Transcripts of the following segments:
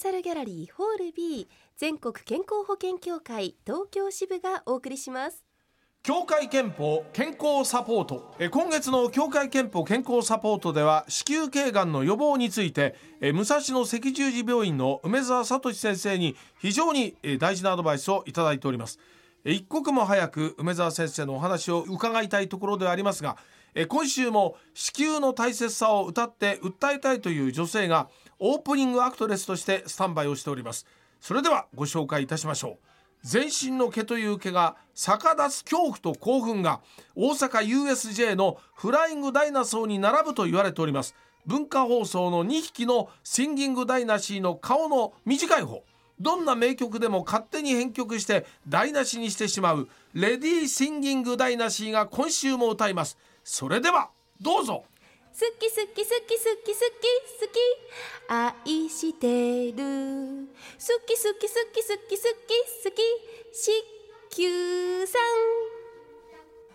サルギャラリーホール B 全国健康保険協会東京支部がお送りします。協会憲法健康サポート。え今月の協会憲法健康サポートでは子宮頸がんの予防についてえ武蔵野赤十字病院の梅澤聡先生に非常にえ大事なアドバイスをいただいております。一刻も早く梅澤先生のお話を伺いたいところではありますがえ今週も子宮の大切さを歌って訴えたいという女性がオープニングアクトレスとしてスタンバイをしております。それではご紹介いたしましょう。全身の毛という毛が逆立つ恐怖と興奮が大阪 USJ のフライングダイナソーに並ぶと言われております。文化放送の2匹のシンギングダイナシーの顔の短い方。どんな名曲でも勝手に編曲して台無しにしてしまうレディーシンギングダイナシーが今週も歌います。それではどうぞ。好き好き好き好き好き好き。愛してる。好き好き好き好き好き好き。子宮さん。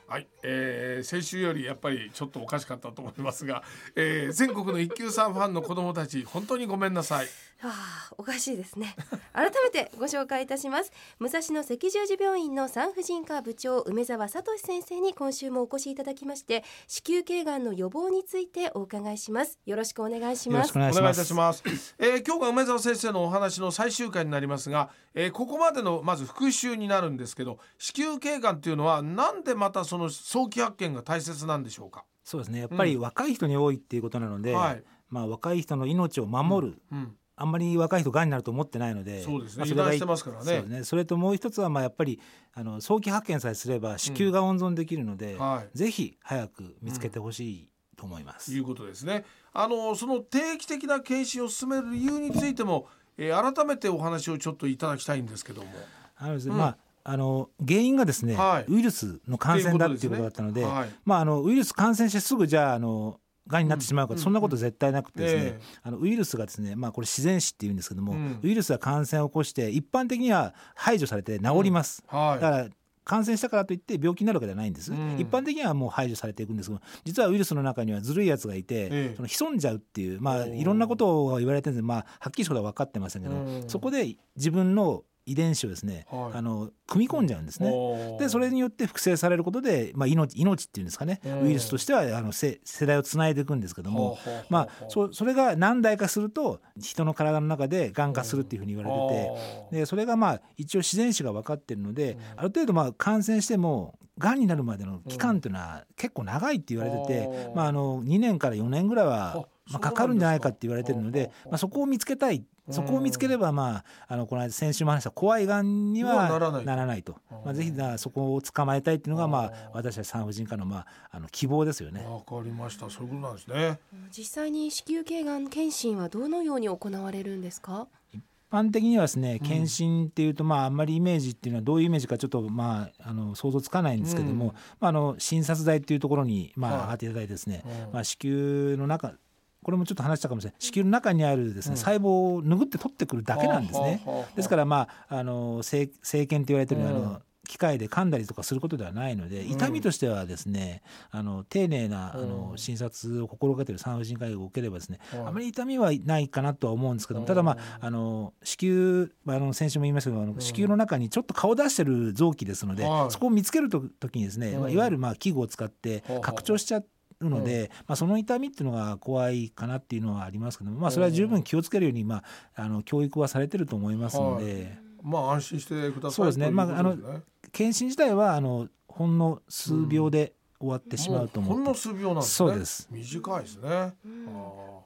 はい、えー、先週よりやっぱりちょっとおかしかったと思いますが、えー、全国の一級さんファンの子どもたち本当にごめんなさいはあ、おかしいですね。改めてご紹介いたします。武蔵野赤十字病院の産婦人科部長梅澤聡先生に今週もお越しいただきまして子宮頸がんの予防についてお伺いします。よろしくお願いします。お願いいたします、えー、今日が梅澤先生のお話の最終回になりますが、えー、ここまでのまず復習になるんですけど子宮頸がんっていうのはなんでまたその早期発見が大切なんでしょうか？そうですね。やっぱり若い人に多いっていうことなので、うんはい、まあ若い人の命を守る、うん。うんあんまり若い人がんになると思ってないのでそうですね、まあ、それがしてますからね。そね。それともう一つはまあやっぱりあの早期発見さえすれば子宮が温存できるので、うんはい、ぜひ早く見つけてほしいと思います、うん、いうことですね。あのその定期的な検診を進める理由についても、えー、改めてお話をちょっといただきたいんですけども。あのですね、うん、まああの原因がですね、はい、ウイルスの感染だっていうことだったので、ね。はい、まああのウイルス感染してすぐじゃああのがんになってしまうか、うん、そんなこと絶対なくてですね、えー、あのウイルスがですね、まあ、これ自然死っていうんですけども、うん、ウイルスが感染を起こして一般的には排除されて治ります、だから感染したからといって病気になるわけではないんです、うん、一般的にはもう排除されていくんですけど実はウイルスの中にはずるいやつがいて、ええ、その潜んじゃうっていうまあいろんなことが言われてるんですまあはっきりしたことは分かってませんけど、そこで自分の遺伝子をですね、はい、あの組み込んじゃうんですね。でそれによって複製されることで、まあ、命命っていうんですかね。ウイルスとしてはあの世世代をつないでいくんですけども、まあ、そそれが何代かすると人の体の中でがん化するっていうふうに言われててでそれがまあ一応自然史が分かってるのである程度まあ感染してもがんになるまでの期間っていうのは結構長いって言われてて、まあ、あの2年から4年ぐらいはまあ、かかるんじゃないかって言われてるので、まあ、そこを見つけたいそこを見つければ、まあ、あのこの間先週も話した怖いがんにはならないと、まあ、ぜひそこを捕まえたいっていうのが、まあ、私たち産婦人科の,、まあ、あの希望ですよね。わかりました。そういうことなんですね。実際に子宮頸がん検診はどのように行われるんですか？一般的にはですね検診っていうと、まああんまりイメージっていうのはどういうイメージかちょっとまああの想像つかないんですけども、うん、まああの診察台っていうところにまあ上がっていただいてですね、はい、まあ子宮の中これもちょっと話したかもしれない。子宮の中にあるですね、細胞を拭って取ってくるだけなんですね。ですからまああの生生検って言われてる、あの機械で噛んだりとかすることではないので痛みとしてはですね、あの丁寧なあの診察を心がけている産婦人科医を受ければですね、あまり痛みはないかなとは思うんですけどもただまああの子宮あの先週も言いましたけどあの子宮の中にちょっと顔出してる臓器ですので、そこを見つけると時にですね、いわゆるまあ器具を使って拡張しちゃってるので、まあ、その痛みっていうのが怖いかなっていうのはありますけども、まあ、それは十分気をつけるように、まあ、あの教育はされてると思いますので。まあ安心してくださいそうですね。まああの検診自体はあのほんの数秒で終わってしまうと思う、うん、ほんの数秒なんですね。そうです。短いですね。うん、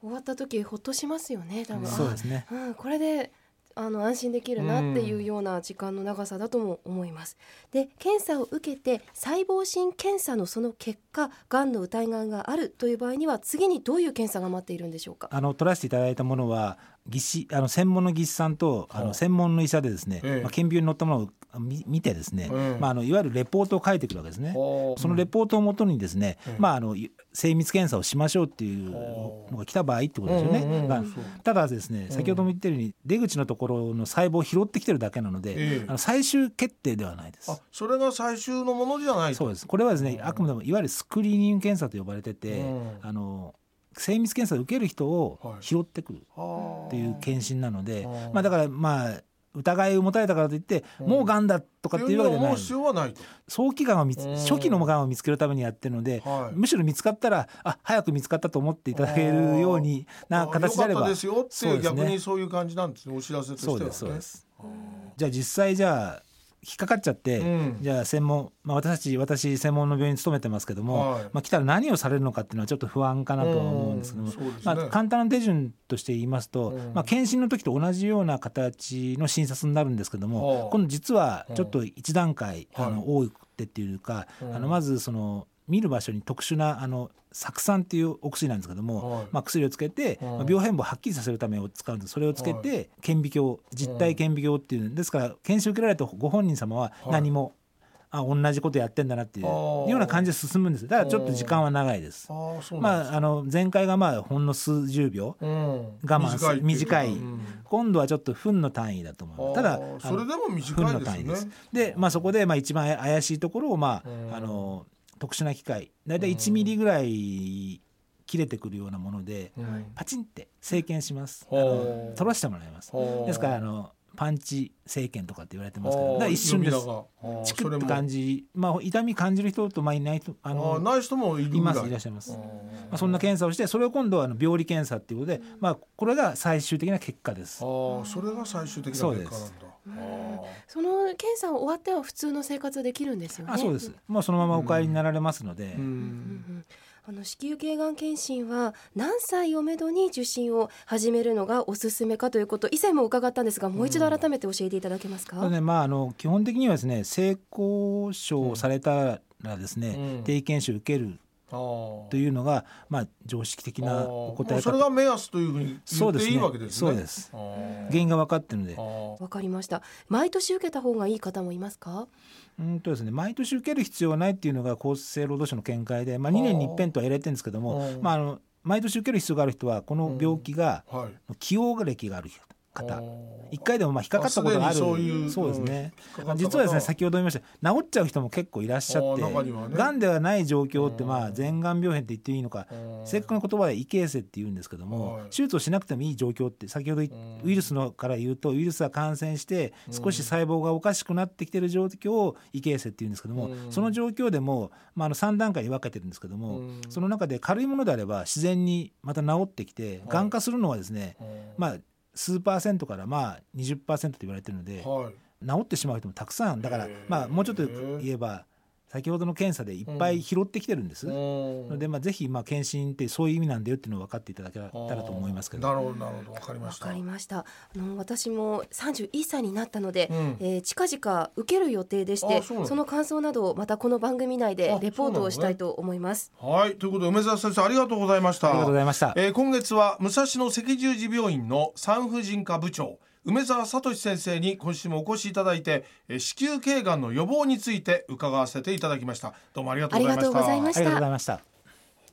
終わった時ほっとしますよね。多分。そうですね。うん、これであの安心できるなっていうような時間の長さだとも思います。で検査を受けて細胞診検査のその結果がんの疑いがあるという場合には次にどういう検査が待っているんでしょうか？あの取らせていただいたものは技師あの専門の技師さんとあの専門の医者でですね、ええ、まあ、顕微鏡に載ったものを見てですね、え、まあ、あのいわゆるレポートを書いてくるわけですね。そのレポートをもとにですね、まあ、あの精密検査をしましょうっていうのが来た場合ってことですよね。まあ、ただですね先ほども言ったように出口のところの細胞を拾ってきてるだけなので、あの最終決定ではないです。それが最終のものじゃないそうです。これはですねあくまでもいわゆるスクリーニング検査と呼ばれてて、あの精密検査を受ける人を拾ってくるっていう検診なので、まあ、だからまあ疑いを持たれたからといって、もうがんだとかっていうわけではない。早期がんを見つ初期のがんを見つけるためにやってるので、はい、むしろ見つかったらあ早く見つかったと思っていただけるようにな形であれば。ですよって、逆にそういう感じなんですねお知らせとしては、ね、そうです。じゃあ実際じゃあ引っかかっちゃって、うん、じゃあ専門、まあ、私たち私専門の病院に勤めてますけども、はい、まあ、来たら何をされるのかっていうのはちょっと不安かなと思うんですけども、ね、まあ、簡単な手順として言いますと、うん、まあ、検診の時と同じような形の診察になるんですけども、今度実はちょっと一段階、あの多くてっていうか、あのまずその見る場所に特殊なあの酢酸っていうお薬なんですけども、はい、まあ、薬をつけて、はい、まあ、病変部をはっきりさせるためを使うんです。それをつけて顕微鏡実体顕微鏡っていうんですから検診受けられたご本人様は何も、あ同じことやってんだなっていうような感じで進むんです。だからちょっと時間は長いです。まああの前回がまあほんの数十秒、うん、我慢する短い、うん、今度はちょっと分の単位だと思います。ただそれでも短いです、ね、の単位です。でまあそこでまあ一番怪しいところをまあ、あの特殊な機械大体1ミリぐらい切れてくるようなもので、パチンって生検します、取らせてもらいます。ですからあのパンチ生検とかって言われてますけど一瞬です。チクッと感じまあ痛み感じる人とまあいない人あのない人もいますいらっしゃいます、まあ、そんな検査をしてそれを今度はあの病理検査っていうことで、まあ、これが最終的な結果です。あそれが最終的な結果なんだ。その検査終わっては普通の生活できるんですよね。あそうです。まあそのままお帰りになられますので。あの子宮頸がん検診は何歳をめどに受診を始めるのがおすすめかということ以前も伺ったんですがもう一度改めて教えていただけますか、うん、ねまあ、あの基本的にはですね性交渉されたらですね、うん、定期検診を受けるというのが、まあ、常識的なお答えそれが目安というふうに言っていいわけですね。そうです、原因が分かってるので。わかりました。毎年受けた方がいい方もいますか？うんとですね、毎年受ける必要はないっていうのが厚生労働省の見解で、まあ、2年に一遍とは言われてるんですけども、まあ、あの毎年受ける必要がある人はこの病気が、起用歴がある人方。一回でもまあ引っかかったことがある。そうですね。実はですね先ほど言いました治っちゃう人も結構いらっしゃって。がん、ではない状況ってまあ前がん病変って言っていいのか。正確な言葉で異形成って言うんですけども手術をしなくてもいい状況って先ほどウイルスのから言うとウイルスが感染して少し細胞がおかしくなってきてる状況を異形成って言うんですけどもその状況でもまああの3段階に分けてるんですけどもその中で軽いものであれば自然にまた治ってきてがん化するのはですねまあ数パーセントからまあ20%と言われてるので、はい、治ってしまう人もたくさん。だからまあもうちょっと言えば先ほどの検査でいっぱい拾ってきてるんです、うん、のでまあぜひまあ検診ってそういう意味なんだよっていうのを分かっていただけたらと思いますけど。なるほどなるほど。分かりました。分かりました。あの私も31歳になったので、うん、えー、近々受ける予定でしてその。感想などをまたこの番組内でレポートをしたいと思います、ね、はい。ということで梅沢先生ありがとうございました。ありがとうございました、えー、今月は武蔵野赤十字病院の産婦人科部長梅沢聡先生に今週もお越しいただいて子宮頸がんの予防について伺わせていただきました。どうもありがとうございました。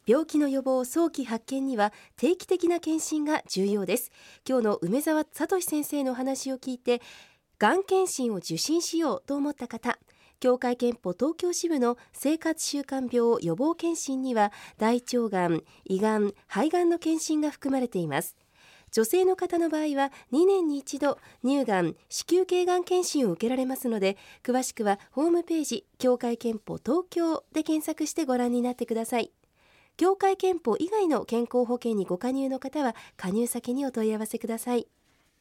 病気の予防早期発見には定期的な検診が重要です。今日の梅沢聡先生の話を聞いてがん検診を受診しようと思った方協会憲法東京支部の生活習慣病予防検診には大腸がん、胃がん、肺がんの検診が含まれています女性の方の場合は2年に一度乳がん子宮頸がん検診を受けられますので詳しくはホームページ協会憲法東京で検索してご覧になってください。協会憲法以外の健康保険にご加入の方は加入先にお問い合わせください。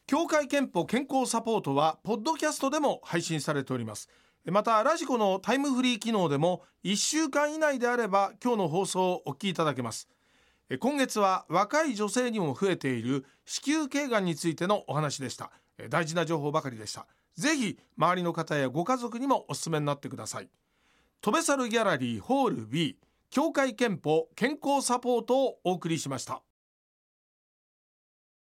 協会憲法健康サポートはポッドキャストでも配信されております。またラジコのタイムフリー機能でも1週間以内であれば今日の放送をお聞きいただけます。今月は若い女性にも増えている子宮頸がんについてのお話でした。大事な情報ばかりでした。ぜひ周りの方やご家族にもお勧めになってください。飛べ猿ギャラリーホール B 協会憲法健康サポートをお送りしました。